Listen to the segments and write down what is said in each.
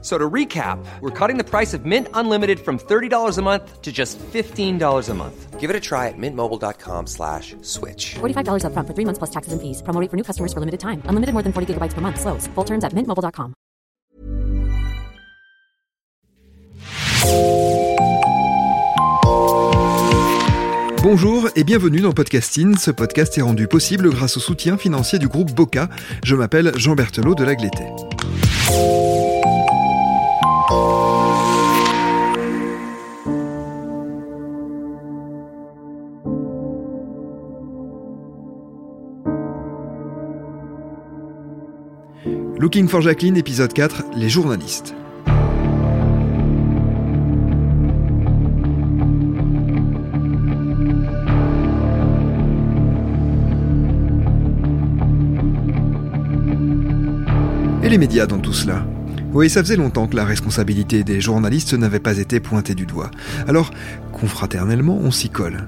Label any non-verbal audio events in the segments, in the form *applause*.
So to recap, we're cutting the price of Mint Unlimited from $30 a month to just $15 a month. Give it a try at mintmobile.com slash switch. $45 upfront for three months plus taxes and fees. Promo rate for new customers for limited time. Unlimited more than 40 gigabytes per month. Slows. Full terms at mintmobile.com. Bonjour et bienvenue dans Podcasting. Ce podcast est rendu possible grâce au soutien financier du groupe Boca. Je m'appelle Jean Berthelot de Lagleté. Looking for Jacqueline, épisode 4, les journalistes. Et les médias dans tout cela Oui, ça faisait longtemps que la responsabilité des journalistes n'avait pas été pointée du doigt. Alors, confraternellement, on s'y colle.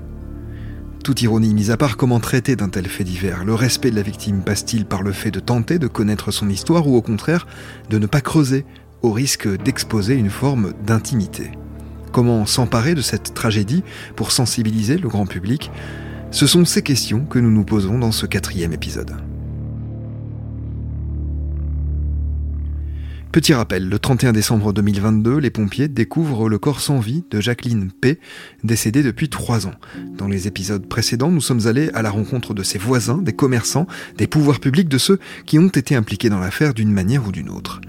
Toute ironie mise à part, comment traiter d'un tel fait divers? Le respect de la victime passe-t-il par le fait de tenter de connaître son histoire ou au contraire de ne pas creuser au risque d'exposer une forme d'intimité? Comment s'emparer de cette tragédie pour sensibiliser le grand public? Ce sont ces questions que nous nous posons dans ce quatrième épisode. Petit rappel, le 31 décembre 2022, les pompiers découvrent le corps sans vie de Jacqueline P, décédée depuis trois ans. Dans les épisodes précédents, nous sommes allés à la rencontre de ses voisins, des commerçants, des pouvoirs publics, de ceux qui ont été impliqués dans l'affaire d'une manière ou d'une autre.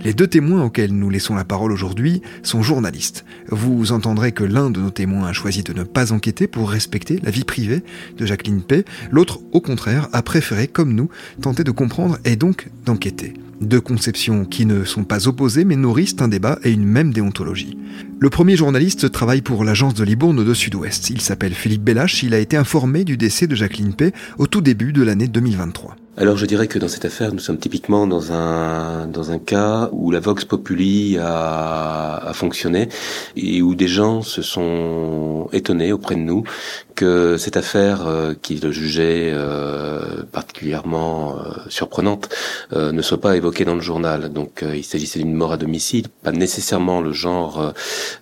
Les deux témoins auxquels nous laissons la parole aujourd'hui sont journalistes. Vous entendrez que l'un de nos témoins a choisi de ne pas enquêter pour respecter la vie privée de Jacqueline P. L'autre, au contraire, a préféré, comme nous, tenter de comprendre et donc d'enquêter. Deux conceptions qui ne sont pas opposées mais nourrissent un débat et une même déontologie. Le premier journaliste travaille pour l'agence de Libourne de Sud-Ouest. Il s'appelle Philippe Bellache, il a été informé du décès de Jacqueline P. au tout début de l'année 2023. Alors je dirais que dans cette affaire, nous sommes typiquement dans un dans un cas où la vox populi a, fonctionné et où des gens se sont étonnés auprès de nous que cette affaire euh, qu'ils jugeaient euh, particulièrement euh, surprenante euh, ne soit pas évoquée dans le journal. Donc euh, il s'agissait d'une mort à domicile, pas nécessairement le genre euh,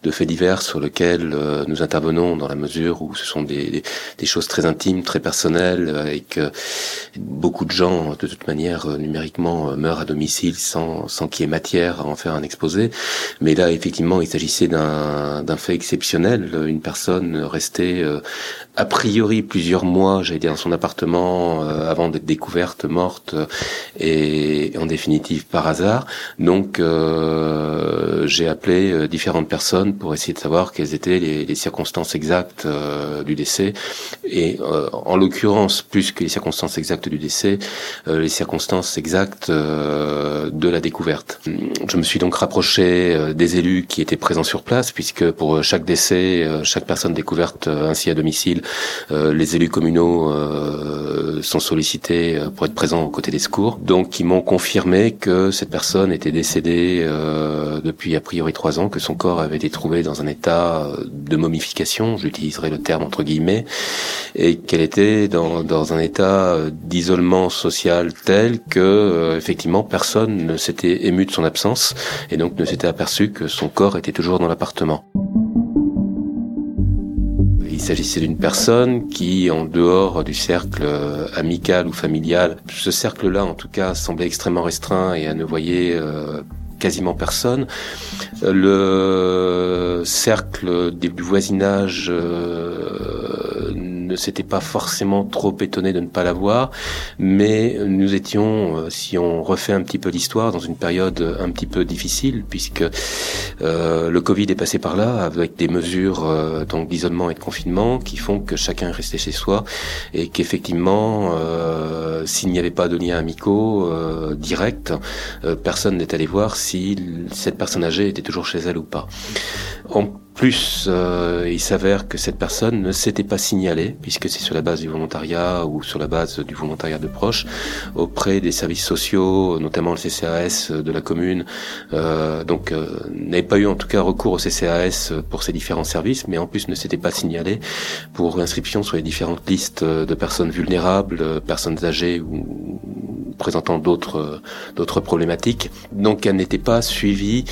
de fait divers sur lequel nous intervenons dans la mesure où ce sont des, des, choses très intimes, très personnelles que beaucoup de gens, de toute manière, numériquement meurent à domicile sans, sans qu'il y ait matière à en faire un exposé. Mais là, effectivement, il s'agissait d'un fait exceptionnel. Une personne restée a priori plusieurs mois, j'allais dire, dans son appartement euh, avant d'être découverte morte euh, et en définitive par hasard. Donc euh, j'ai appelé euh, différentes personnes pour essayer de savoir quelles étaient les, les circonstances exactes euh, du décès et en l'occurrence plus que les circonstances exactes du décès, les circonstances exactes de la découverte. Je me suis donc rapproché des élus qui étaient présents sur place puisque pour chaque décès, chaque personne découverte ainsi à domicile les élus communaux sont sollicités pour être présents aux côtés des secours. Donc, ils m'ont confirmé que cette personne était décédée depuis a priori trois ans, que son corps avait été trouvé dans un état de momification, j'utiliserai le terme entre guillemets, et qu'elle était dans, dans un état d'isolement social tel que effectivement personne ne s'était ému de son absence et donc ne s'était aperçu que son corps était toujours dans l'appartement. Il s'agissait d'une personne qui, en dehors du cercle amical ou familial, ce cercle-là en tout cas semblait extrêmement restreint et elle ne voyait euh, quasiment personne. Le cercle du voisinage euh, ne s'était pas forcément trop étonné de ne pas la voir, mais nous étions, euh, si on refait un petit peu l'histoire, dans une période un petit peu difficile, puisque euh, le Covid est passé par là, avec des mesures euh, donc d'isolement et de confinement qui font que chacun est resté chez soi, et qu'effectivement, euh, s'il n'y avait pas de lien amicaux euh, direct, personne n'est allé voir si cette personne âgée était toujours chez elle ou pas. Plus, euh, il s'avère que cette personne ne s'était pas signalée, puisque c'est sur la base du volontariat ou sur la base du volontariat de proches, auprès des services sociaux, notamment le CCAS de la commune. Euh, donc, euh, n'avait pas eu en tout cas recours au CCAS pour ces différents services, mais en plus ne s'était pas signalée pour inscription sur les différentes listes de personnes vulnérables, personnes âgées ou présentant d'autres d'autres problématiques. Donc, elle n'était pas suivie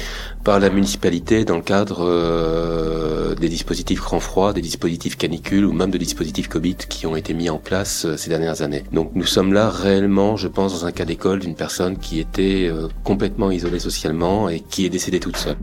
par la municipalité dans le cadre euh, des dispositifs grand froid, des dispositifs canicules ou même de dispositifs Covid qui ont été mis en place euh, ces dernières années. Donc nous sommes là réellement, je pense, dans un cas d'école d'une personne qui était euh, complètement isolée socialement et qui est décédée toute seule.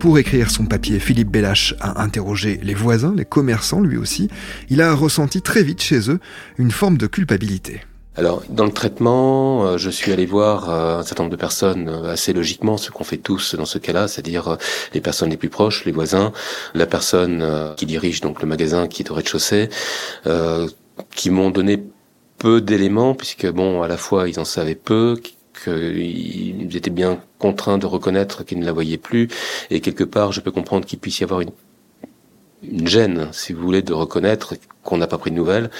Pour écrire son papier, Philippe Bellache a interrogé les voisins, les commerçants lui aussi. Il a ressenti très vite chez eux une forme de culpabilité. Alors, dans le traitement, euh, je suis allé voir euh, un certain nombre de personnes euh, assez logiquement, ce qu'on fait tous dans ce cas-là, c'est-à-dire les personnes les plus proches, les voisins, la personne qui dirige donc le magasin qui est au rez-de-chaussée, qui m'ont donné peu d'éléments, puisque bon, à la fois ils en savaient peu, qu'ils étaient bien contraints de reconnaître qu'ils ne la voyaient plus, et quelque part, je peux comprendre qu'il puisse y avoir une une gêne, si vous voulez, de reconnaître qu'on n'a pas pris de nouvelles.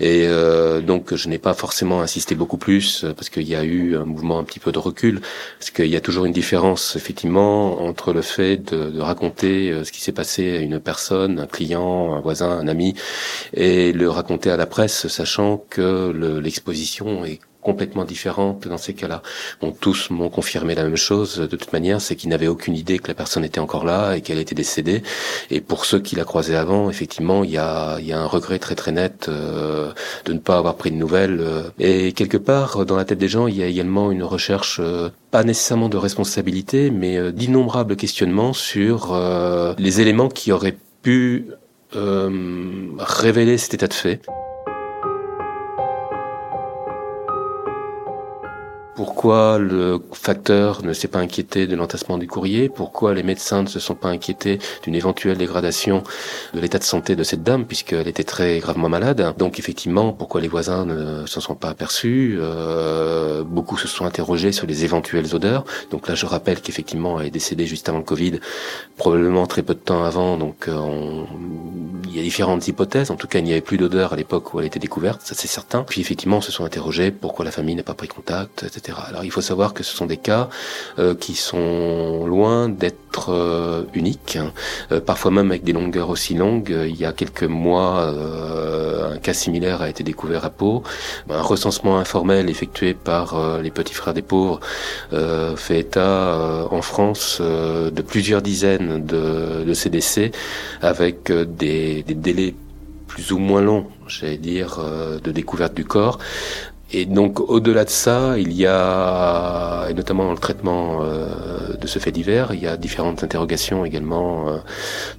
Et euh, donc, je n'ai pas forcément insisté beaucoup plus euh, parce qu'il y a eu un mouvement un petit peu de recul. Parce qu'il y a toujours une différence, effectivement, entre le fait de, de raconter euh, ce qui s'est passé à une personne, un client, un voisin, un ami, et le raconter à la presse, sachant que l'exposition est complètement différente dans ces cas-là. Bon, tous m'ont confirmé la même chose de toute manière, c'est qu'ils n'avaient aucune idée que la personne était encore là et qu'elle était décédée. Et pour ceux qui la croisaient avant, effectivement, il y a, y a un regret très très net euh, de ne pas avoir pris de nouvelles. Euh. Et quelque part, dans la tête des gens, il y a également une recherche euh, pas nécessairement de responsabilité, mais d'innombrables questionnements sur les éléments qui auraient pu révéler cet état de fait. Pourquoi le facteur ne s'est pas inquiété de l'entassement du courrier? Pourquoi les médecins ne se sont pas inquiétés d'une éventuelle dégradation de l'état de santé de cette dame, puisqu'elle était très gravement malade? Donc effectivement, pourquoi les voisins ne s'en sont pas aperçus? Euh, Beaucoup se sont interrogés sur les éventuelles odeurs. Donc là, je rappelle qu'effectivement, elle est décédée juste avant le Covid, probablement très peu de temps avant. Donc euh, il y a différentes hypothèses. En tout cas, il n'y avait plus d'odeur à l'époque où elle était découverte, ça c'est certain. Puis effectivement, se sont interrogés pourquoi la famille n'a pas pris contact, etc. Alors il faut savoir que ce sont des cas euh, qui sont loin d'être euh, uniques, euh, parfois même avec des longueurs aussi longues. Il y a quelques mois, un cas similaire a été découvert à Pau. Un recensement informel effectué par les petits frères des pauvres fait état en France de plusieurs dizaines de, de CDC avec des, des délais plus ou moins longs, j'allais dire, de découverte du corps. Et donc au-delà de ça, il y a, et notamment dans le traitement euh, de ce fait divers, il y a différentes interrogations également euh,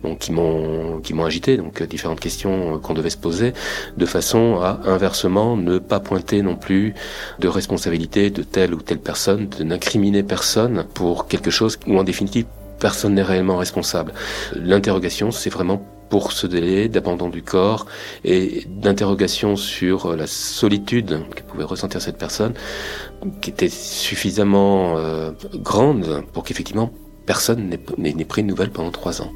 donc, qui m'ont qui m'ont agité, donc différentes questions euh, qu'on devait se poser, de façon à inversement ne pas pointer non plus de responsabilité de telle ou telle personne, de n'incriminer personne pour quelque chose où en définitive personne n'est réellement responsable. L'interrogation, c'est vraiment pour ce délai d'abandon du corps et d'interrogation sur la solitude pouvait ressentir cette personne, qui était suffisamment euh, grande pour qu'effectivement personne n'ait pris de nouvelles pendant trois ans.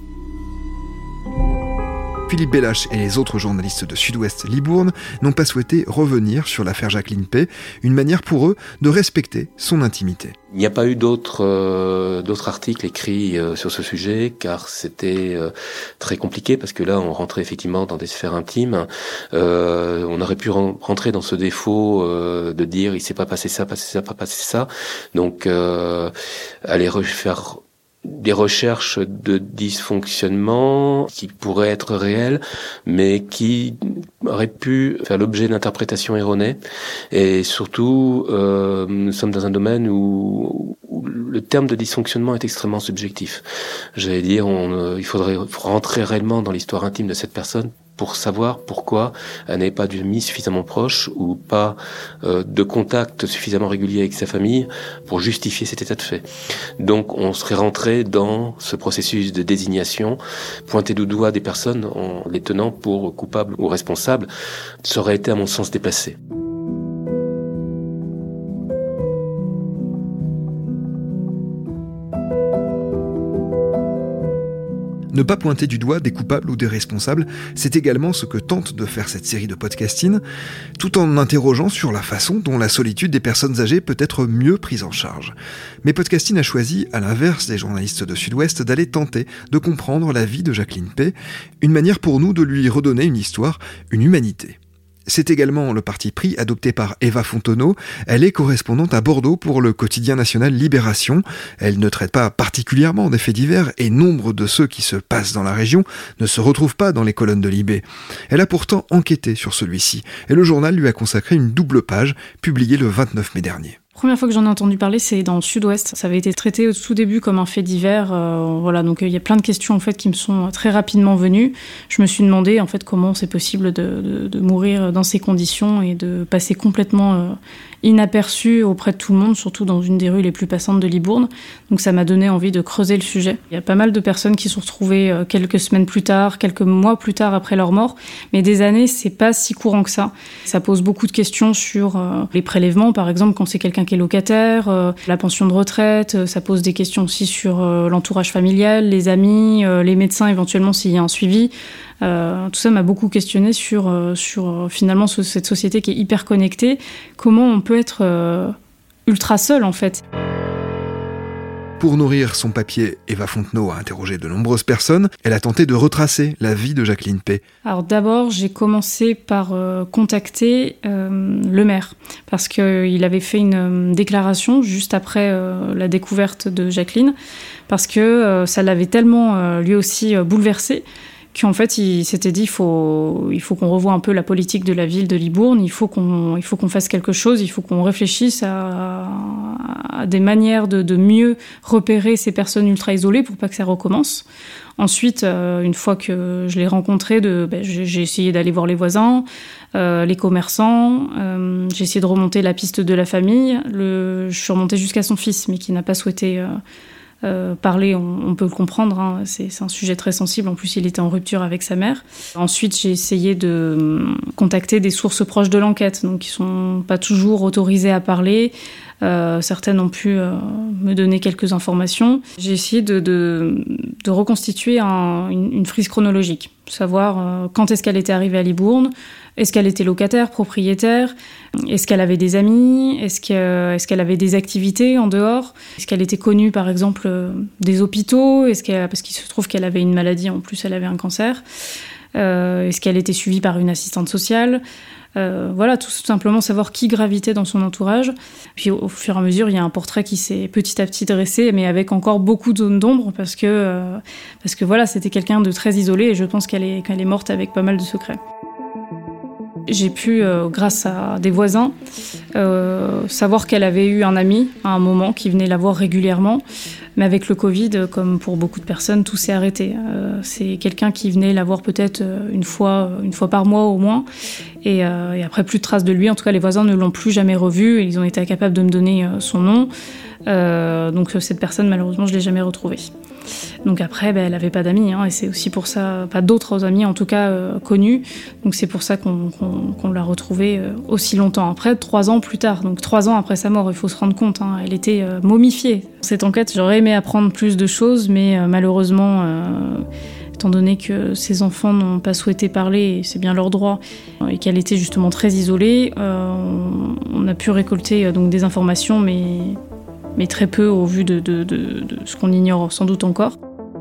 Philippe Bellache et les autres journalistes de Sud-Ouest Libourne n'ont pas souhaité revenir sur l'affaire Jacqueline P, une manière pour eux de respecter son intimité. Il n'y a pas eu d'autres euh, d'autres articles écrits euh, sur ce sujet car c'était euh, très compliqué parce que là on rentrait effectivement dans des sphères intimes. on aurait pu rentrer dans ce défaut de dire il s'est pas passé ça, passé ça, pas passé ça. Donc aller refaire des recherches de dysfonctionnement qui pourraient être réelles, mais qui auraient pu faire l'objet d'interprétations erronées. Et surtout, euh, nous sommes dans un domaine où, le terme de dysfonctionnement est extrêmement subjectif. J'allais dire, euh, il faudrait rentrer réellement dans l'histoire intime de cette personne pour savoir pourquoi elle n'avait pas d'une suffisamment proche ou pas euh, de contact suffisamment régulier avec sa famille pour justifier cet état de fait. Donc on serait rentré dans ce processus de désignation, pointer du doigt des personnes en les tenant pour coupables ou responsables, ça aurait été à mon sens déplacé. Ne pas pointer du doigt des coupables ou des responsables, c'est également ce que tente de faire cette série de podcasting, tout en interrogeant sur la façon dont la solitude des personnes âgées peut être mieux prise en charge. Mais podcasting a choisi, à l'inverse des journalistes de Sud-Ouest, d'aller tenter de comprendre la vie de Jacqueline Pay, une manière pour nous de lui redonner une histoire, une humanité. C'est également le parti pris adopté par Eva Fontenot. Elle est correspondante à Bordeaux pour le quotidien national Libération. Elle ne traite pas particulièrement des faits divers et nombre de ceux qui se passent dans la région ne se retrouvent pas dans les colonnes de Libé. Elle a pourtant enquêté sur celui-ci et le journal lui a consacré une double page publiée le 29 mai dernier. Première fois que j'en ai entendu parler, c'est dans le Sud-Ouest. Ça avait été traité au tout début comme un fait divers. Euh, voilà, donc il y a plein de questions en fait qui me sont très rapidement venues. Je me suis demandé en fait comment c'est possible de, de, mourir dans ces conditions et de passer complètement euh, inaperçu auprès de tout le monde, surtout dans une des rues les plus passantes de Libourne. Donc ça m'a donné envie de creuser le sujet. Il y a pas mal de personnes qui se sont retrouvées euh, quelques semaines plus tard, quelques mois plus tard après leur mort, mais des années, c'est pas si courant que ça. Ça pose beaucoup de questions sur euh, les prélèvements, par exemple, quand c'est quelqu'un qui est locataire, euh, la pension de retraite, ça pose des questions aussi sur l'entourage familial, les amis, les médecins éventuellement s'il y a un suivi. Euh, tout ça m'a beaucoup questionné sur, euh, sur euh, finalement cette société qui est hyper connectée. Comment on peut être ultra seul en fait? Pour nourrir son papier, Eva Fontenot a interrogé de nombreuses personnes. Elle a tenté de retracer la vie de Jacqueline Pay. Alors d'abord, j'ai commencé par contacter le maire parce qu'il avait fait une déclaration juste après la découverte de Jacqueline parce que ça l'avait tellement lui aussi bouleversé qu'en fait, il s'était dit il faut, qu'on revoie un peu la politique de la ville de Libourne, il faut qu'on fasse quelque chose, il faut qu'on réfléchisse à, des manières de, mieux repérer ces personnes ultra isolées pour pas que ça recommence. Ensuite, euh, une fois que je l'ai rencontré, ben, j'ai essayé d'aller voir les voisins, euh, les commerçants, euh, j'ai essayé de remonter la piste de la famille. Le, je suis remontée jusqu'à son fils, mais qui n'a pas souhaité parler, on, peut le comprendre, hein, c'est un sujet très sensible. En plus, il était en rupture avec sa mère. Ensuite, j'ai essayé de contacter des sources proches de l'enquête, donc qui sont pas toujours autorisées à parler. Euh, certaines ont pu euh, me donner quelques informations. J'ai essayé de, de, de reconstituer un, une, frise chronologique, savoir euh, quand est-ce qu'elle était arrivée à Libourne, est-ce qu'elle était locataire, propriétaire, est-ce qu'elle avait des amis, est-ce qu'elle est avait des activités en dehors, est-ce qu'elle était connue par exemple euh, des hôpitaux, est-ce parce qu'il se trouve qu'elle avait une maladie, en plus elle avait un cancer, est-ce qu'elle était suivie par une assistante sociale euh, voilà, tout simplement savoir qui gravitait dans son entourage. Puis au, fur et à mesure, il y a un portrait qui s'est petit à petit dressé, mais avec encore beaucoup de zones d'ombre parce que euh, parce que voilà, c'était quelqu'un de très isolé et je pense qu'elle est qu'elle est morte avec pas mal de secrets. J'ai pu, euh, grâce à des voisins, euh, savoir qu'elle avait eu un ami à un moment qui venait la voir régulièrement. Mais avec le Covid, comme pour beaucoup de personnes, tout s'est arrêté. Euh, c'est quelqu'un qui venait la voir peut-être une fois, une fois par mois au moins. Et, et, après, plus de traces de lui. En tout cas, les voisins ne l'ont plus jamais revu. Ils ont été incapables de me donner son nom. donc cette personne, malheureusement, je l'ai jamais retrouvée. Donc après, ben, elle n'avait pas d'amis, hein, et c'est aussi pour ça, pas d'autres amis en tout cas euh, connus. Donc c'est pour ça qu'on l'a retrouvée euh, aussi longtemps après, trois ans plus tard. Donc trois ans après sa mort, il faut se rendre compte, hein, elle était euh, momifiée. Cette enquête, j'aurais aimé apprendre plus de choses, mais malheureusement étant donné que ses enfants n'ont pas souhaité parler, et c'est bien leur droit, et qu'elle était justement très isolée, on a pu récolter donc des informations, mais mais très peu au vu de, ce qu'on ignore sans doute encore.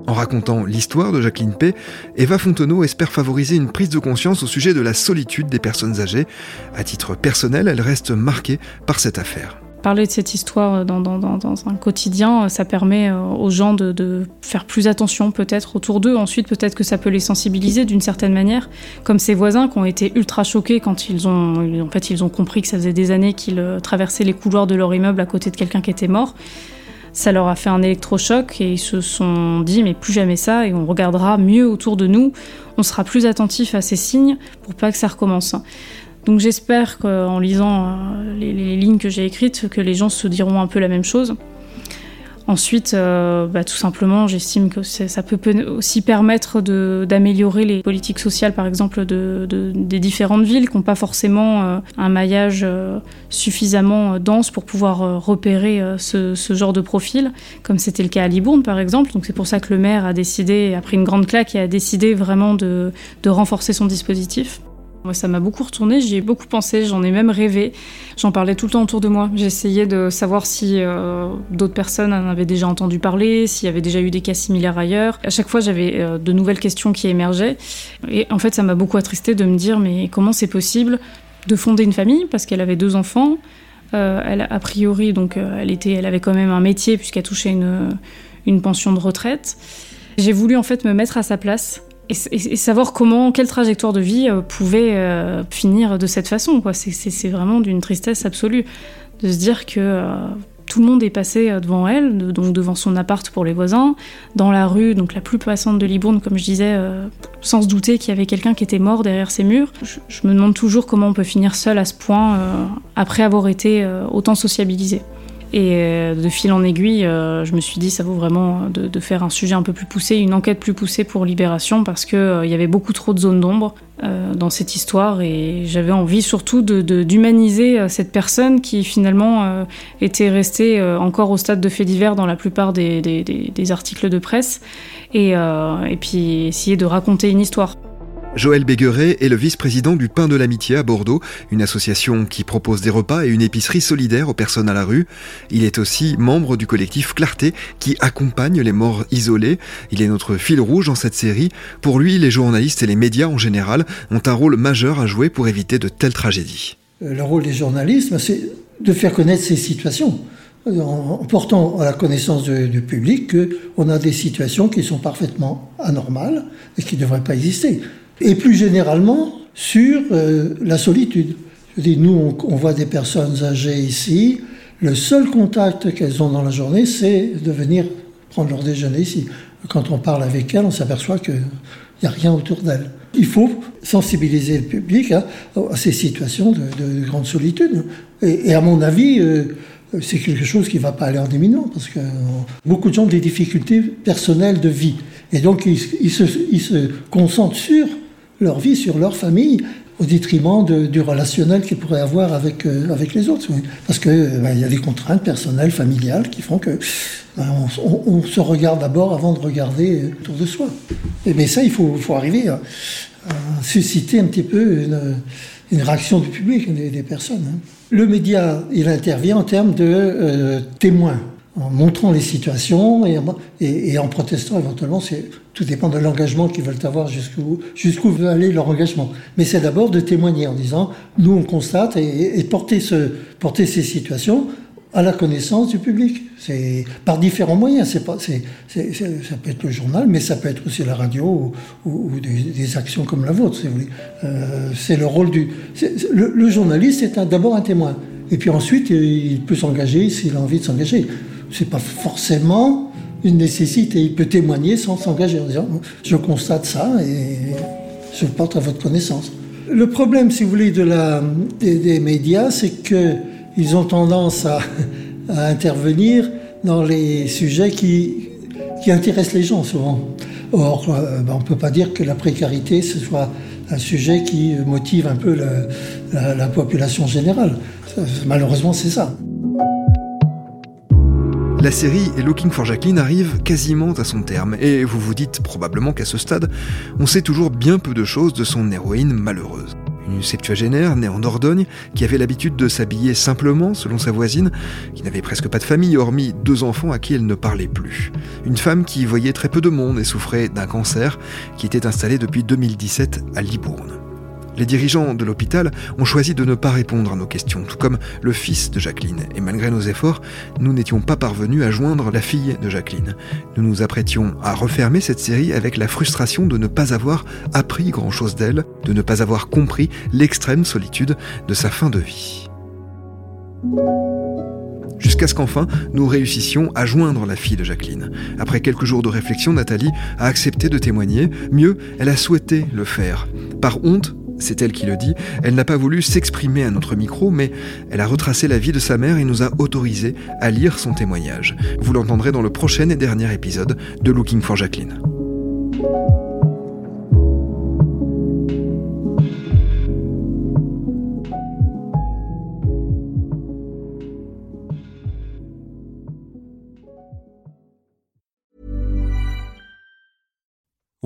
En racontant l'histoire de Jacqueline P., Eva Fontenot espère favoriser une prise de conscience au sujet de la solitude des personnes âgées. À titre personnel, elle reste marquée par cette affaire. Parler de cette histoire dans, un quotidien, ça permet euh, aux gens de, faire plus attention peut-être autour d'eux. Ensuite, peut-être que ça peut les sensibiliser d'une certaine manière, comme ces voisins qui ont été ultra choqués quand ils ont, en fait, ils ont compris que ça faisait des années qu'ils euh, traversaient les couloirs de leur immeuble à côté de quelqu'un qui était mort. Ça leur a fait un électrochoc et ils se sont dit mais plus jamais ça et on regardera mieux autour de nous, on sera plus attentif à ces signes pour pas que ça recommence. Donc j'espère qu'en lisant euh, les, lignes que j'ai écrites, que les gens se diront un peu la même chose. Ensuite, euh, bah, tout simplement, j'estime que ça peut aussi permettre d'améliorer les politiques sociales, par exemple, de, des différentes villes qui n'ont pas forcément euh, un maillage suffisamment dense pour pouvoir repérer ce, genre de profil, comme c'était le cas à Libourne, par exemple. Donc c'est pour ça que le maire a décidé, a pris une grande claque et a décidé vraiment de renforcer son dispositif. Moi, ça m'a beaucoup retourné, j'y ai beaucoup pensé, j'en ai même rêvé. J'en parlais tout le temps autour de moi. J'essayais de savoir si euh, d'autres personnes en avaient déjà entendu parler, s'il y avait déjà eu des cas similaires ailleurs. À chaque fois, j'avais euh, de nouvelles questions qui émergeaient. Et en fait, ça m'a beaucoup attristé de me dire mais comment c'est possible de fonder une famille parce qu'elle avait deux enfants? Euh, elle, a priori, donc, elle, était, elle avait quand même un métier puisqu'elle touchait une, une pension de retraite. J'ai voulu en fait me mettre à sa place et, savoir comment, quelle trajectoire de vie euh, pouvait euh, finir de cette façon. C'est vraiment d'une tristesse absolue de se dire que euh, tout le monde est passé devant elle, donc devant son appart pour les voisins, dans la rue, donc la plus passante de Libourne, comme je disais, sans se douter qu'il y avait quelqu'un qui était mort derrière ces murs. Je, me demande toujours comment on peut finir seul à ce point après avoir été autant sociabilisé. Et euh, de fil en aiguille, euh, je me suis dit ça vaut vraiment de, de, faire un sujet un peu plus poussé, une enquête plus poussée pour Libération parce qu'il euh, il y avait beaucoup trop de zones d'ombre dans cette histoire et j'avais envie surtout d'humaniser de, cette personne qui finalement était restée encore au stade de fait divers dans la plupart des, des, des articles de presse et, et puis essayer de raconter une histoire. Joël Bégueret est le vice-président du Pain de l'Amitié à Bordeaux, une association qui propose des repas et une épicerie solidaire aux personnes à la rue. Il est aussi membre du collectif Clarté qui accompagne les morts isolés. Il est notre fil rouge dans cette série. Pour lui, les journalistes et les médias en général ont un rôle majeur à jouer pour éviter de telles tragédies. Euh, le rôle des journalistes, c'est de faire connaître ces situations en portant à la connaissance du public qu'on a des situations qui sont parfaitement anormales et qui ne devraient pas exister et plus généralement sur euh, la solitude. Je dis, nous, on, voit des personnes âgées ici, le seul contact qu'elles ont dans la journée, c'est de venir prendre leur déjeuner ici. Quand on parle avec elles, on s'aperçoit qu'il n'y a rien autour d'elles. Il faut sensibiliser le public hein, à ces situations de, grande solitude. Et, à mon avis, euh, c'est quelque chose qui ne va pas aller en diminuant, parce que beaucoup de gens ont des difficultés personnelles de vie. Et donc, ils, se, ils se concentrent sur leur vie, sur leur famille, au détriment du relationnel qu'ils pourraient avoir avec, euh, avec les autres. Parce qu'il euh, ben, y a des contraintes personnelles, familiales, qui font que ben, on, se regarde d'abord avant de regarder autour de soi. Et, mais ça, il faut, faut arriver à, susciter un petit peu une, réaction du public, des, personnes. Hein. Le média, il intervient en termes de euh, témoins en montrant les situations et, et, en protestant éventuellement. Tout dépend de l'engagement qu'ils veulent avoir, jusqu'où jusqu'où veut aller leur engagement. Mais c'est d'abord de témoigner en disant, nous on constate et, porter, ce, porter ces situations à la connaissance du public. C'est par différents moyens. C'est pas, c'est, ça peut être le journal, mais ça peut être aussi la radio ou, des, actions comme la vôtre, si vous voulez. Euh, c'est le rôle du. Le, le, journaliste est d'abord un témoin. Et puis ensuite, il peut s'engager s'il a envie de s'engager c'est pas forcément une nécessité. Il peut témoigner sans s'engager en disant je constate ça et je le porte à votre connaissance. Le problème, si vous voulez, de des, médias, c'est qu'ils ont tendance *laughs* à, intervenir dans les sujets qui, qui intéressent les gens souvent. Or, euh, ben, on ne peut pas dire que la précarité, ce soit un sujet qui motive un peu la population générale. Malheureusement, c'est ça. La série Looking for Jacqueline arrive quasiment à son terme, et vous vous dites probablement qu'à ce stade, on sait toujours bien peu de choses de son héroïne malheureuse. Une septuagénaire née en Dordogne, qui avait l'habitude de s'habiller simplement selon sa voisine, qui n'avait presque pas de famille hormis deux enfants à qui elle ne parlait plus. Une femme qui voyait très peu de monde et souffrait d'un cancer, qui était installé depuis 2017 à Libourne. Les dirigeants de l'hôpital ont choisi de ne pas répondre à nos questions, tout comme le fils de Jacqueline. Et malgré nos efforts, nous n'étions pas parvenus à joindre la fille de Jacqueline. Nous nous apprêtions à refermer cette série avec la frustration de ne pas avoir appris grand-chose d'elle, de ne pas avoir compris l'extrême solitude de sa fin de vie. Jusqu'à ce qu'enfin, nous réussissions à joindre la fille de Jacqueline. Après quelques jours de réflexion, Nathalie a accepté de témoigner. Mieux, elle a souhaité le faire. Par honte, c'est elle qui le dit, elle n'a pas voulu s'exprimer à notre micro, mais elle a retracé la vie de sa mère et nous a autorisé à lire son témoignage. Vous l'entendrez dans le prochain et dernier épisode de Looking for Jacqueline.